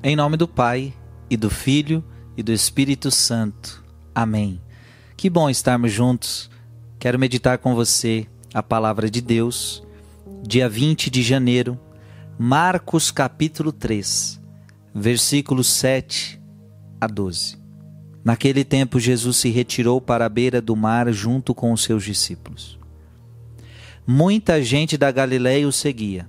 Em nome do Pai, e do Filho, e do Espírito Santo. Amém. Que bom estarmos juntos. Quero meditar com você a palavra de Deus, dia 20 de janeiro, Marcos capítulo 3, versículos 7 a 12. Naquele tempo, Jesus se retirou para a beira do mar junto com os seus discípulos. Muita gente da Galiléia o seguia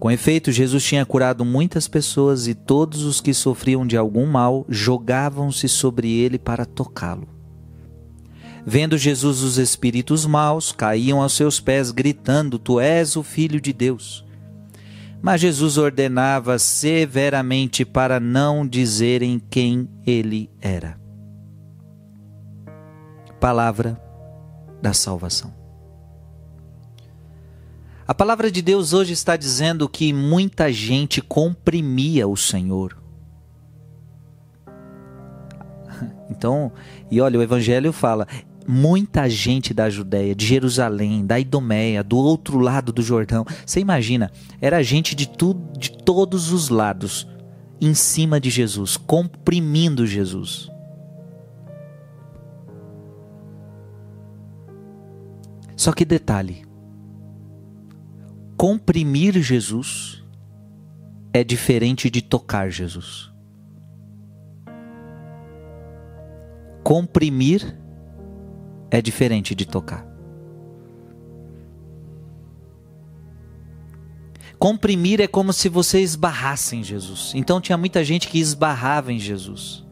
com efeito, Jesus tinha curado muitas pessoas e todos os que sofriam de algum mal jogavam-se sobre ele para tocá-lo. Vendo Jesus os espíritos maus, caíam aos seus pés, gritando: Tu és o Filho de Deus. Mas Jesus ordenava severamente para não dizerem quem ele era. Palavra da salvação. A palavra de Deus hoje está dizendo que muita gente comprimia o Senhor. Então, e olha, o Evangelho fala: muita gente da Judéia, de Jerusalém, da Idomeia, do outro lado do Jordão. Você imagina, era gente de, tudo, de todos os lados em cima de Jesus, comprimindo Jesus. Só que detalhe: comprimir Jesus é diferente de tocar Jesus. Comprimir é diferente de tocar. Comprimir é como se você esbarrasse em Jesus. Então tinha muita gente que esbarrava em Jesus.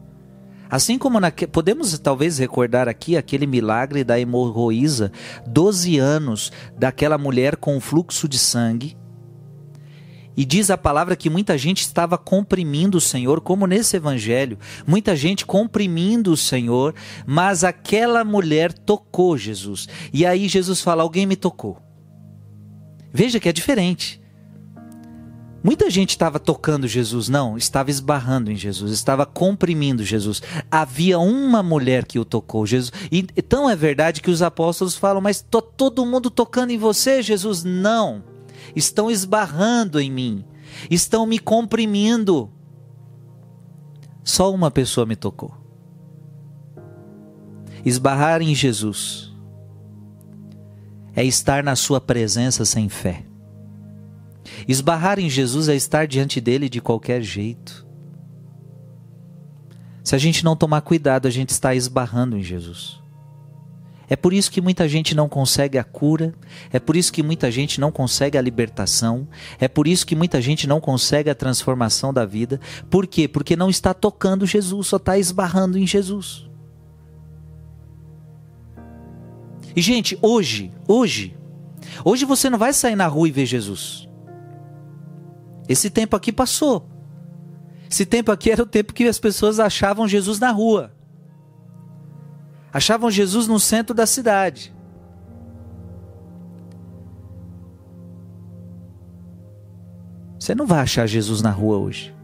Assim como na, podemos talvez recordar aqui aquele milagre da hemorroísa, 12 anos daquela mulher com fluxo de sangue. E diz a palavra que muita gente estava comprimindo o Senhor, como nesse evangelho, muita gente comprimindo o Senhor, mas aquela mulher tocou Jesus. E aí Jesus fala: Alguém me tocou. Veja que é diferente. Muita gente estava tocando Jesus, não, estava esbarrando em Jesus, estava comprimindo Jesus. Havia uma mulher que o tocou, Jesus. E então é verdade que os apóstolos falam, mas tô todo mundo tocando em você, Jesus? Não. Estão esbarrando em mim, estão me comprimindo. Só uma pessoa me tocou. Esbarrar em Jesus é estar na sua presença sem fé. Esbarrar em Jesus é estar diante dele de qualquer jeito. Se a gente não tomar cuidado, a gente está esbarrando em Jesus. É por isso que muita gente não consegue a cura, é por isso que muita gente não consegue a libertação, é por isso que muita gente não consegue a transformação da vida. Por quê? Porque não está tocando Jesus, só está esbarrando em Jesus. E gente, hoje, hoje, hoje você não vai sair na rua e ver Jesus. Esse tempo aqui passou. Esse tempo aqui era o tempo que as pessoas achavam Jesus na rua. Achavam Jesus no centro da cidade. Você não vai achar Jesus na rua hoje.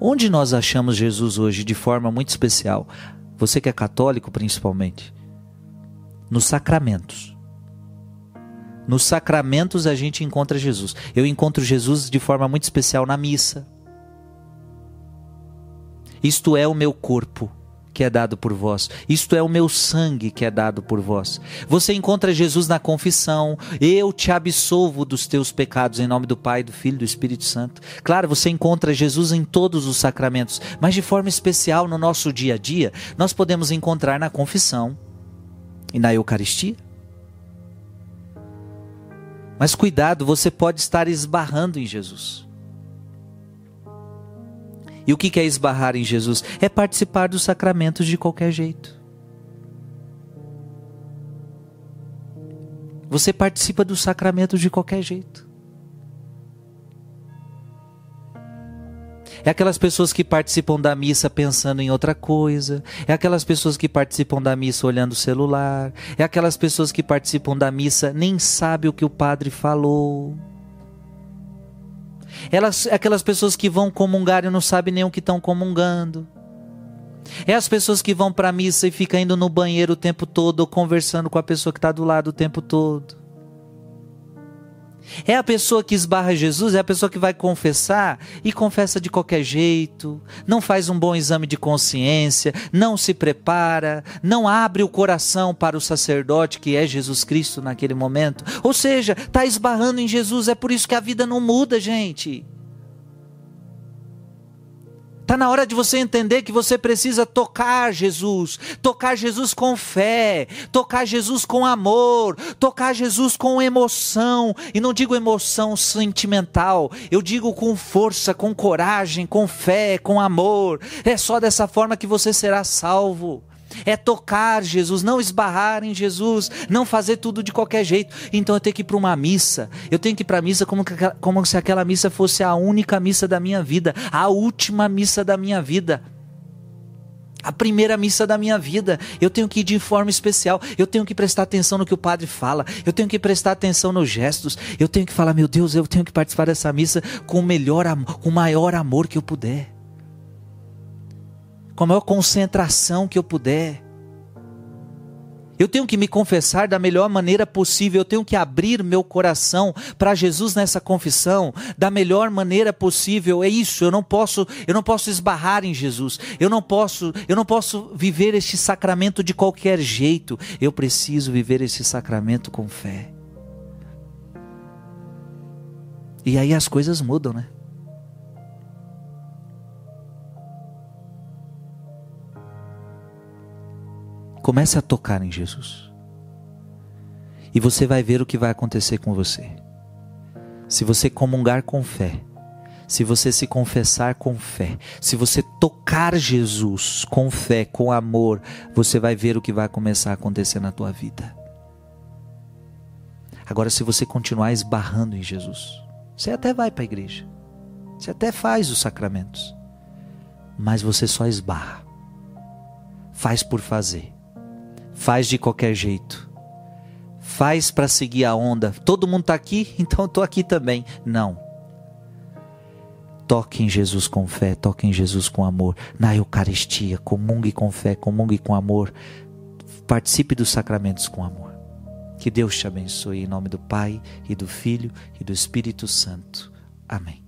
Onde nós achamos Jesus hoje de forma muito especial? Você que é católico principalmente. Nos sacramentos. Nos sacramentos a gente encontra Jesus. Eu encontro Jesus de forma muito especial na missa. Isto é o meu corpo que é dado por vós. Isto é o meu sangue que é dado por vós. Você encontra Jesus na confissão. Eu te absolvo dos teus pecados em nome do Pai, do Filho e do Espírito Santo. Claro, você encontra Jesus em todos os sacramentos, mas de forma especial no nosso dia a dia, nós podemos encontrar na confissão e na Eucaristia. Mas cuidado, você pode estar esbarrando em Jesus. E o que é esbarrar em Jesus? É participar dos sacramentos de qualquer jeito. Você participa dos sacramentos de qualquer jeito. É aquelas pessoas que participam da missa pensando em outra coisa. É aquelas pessoas que participam da missa olhando o celular. É aquelas pessoas que participam da missa nem sabe o que o padre falou. Elas, é aquelas pessoas que vão comungar e não sabem nem o que estão comungando. É as pessoas que vão para a missa e ficam indo no banheiro o tempo todo ou conversando com a pessoa que está do lado o tempo todo. É a pessoa que esbarra Jesus, é a pessoa que vai confessar e confessa de qualquer jeito, não faz um bom exame de consciência, não se prepara, não abre o coração para o sacerdote que é Jesus Cristo naquele momento. Ou seja, está esbarrando em Jesus, é por isso que a vida não muda, gente. Está na hora de você entender que você precisa tocar Jesus, tocar Jesus com fé, tocar Jesus com amor, tocar Jesus com emoção. E não digo emoção sentimental, eu digo com força, com coragem, com fé, com amor. É só dessa forma que você será salvo é tocar Jesus, não esbarrar em Jesus, não fazer tudo de qualquer jeito. Então eu tenho que ir para uma missa, eu tenho que ir para a missa como, como se aquela missa fosse a única missa da minha vida, a última missa da minha vida. A primeira missa da minha vida, eu tenho que ir de forma especial, eu tenho que prestar atenção no que o padre fala, eu tenho que prestar atenção nos gestos, eu tenho que falar, meu Deus, eu tenho que participar dessa missa com o melhor, com o maior amor que eu puder com a maior concentração que eu puder. Eu tenho que me confessar da melhor maneira possível, eu tenho que abrir meu coração para Jesus nessa confissão da melhor maneira possível. É isso, eu não posso, eu não posso esbarrar em Jesus. Eu não posso, eu não posso viver este sacramento de qualquer jeito. Eu preciso viver esse sacramento com fé. E aí as coisas mudam, né? Comece a tocar em Jesus. E você vai ver o que vai acontecer com você. Se você comungar com fé, se você se confessar com fé, se você tocar Jesus com fé, com amor, você vai ver o que vai começar a acontecer na tua vida. Agora, se você continuar esbarrando em Jesus, você até vai para a igreja, você até faz os sacramentos, mas você só esbarra, faz por fazer faz de qualquer jeito. Faz para seguir a onda. Todo mundo está aqui, então eu estou aqui também. Não. Toque em Jesus com fé, toque em Jesus com amor. Na Eucaristia, comungue com fé, comungue com amor. Participe dos sacramentos com amor. Que Deus te abençoe em nome do Pai e do Filho e do Espírito Santo. Amém.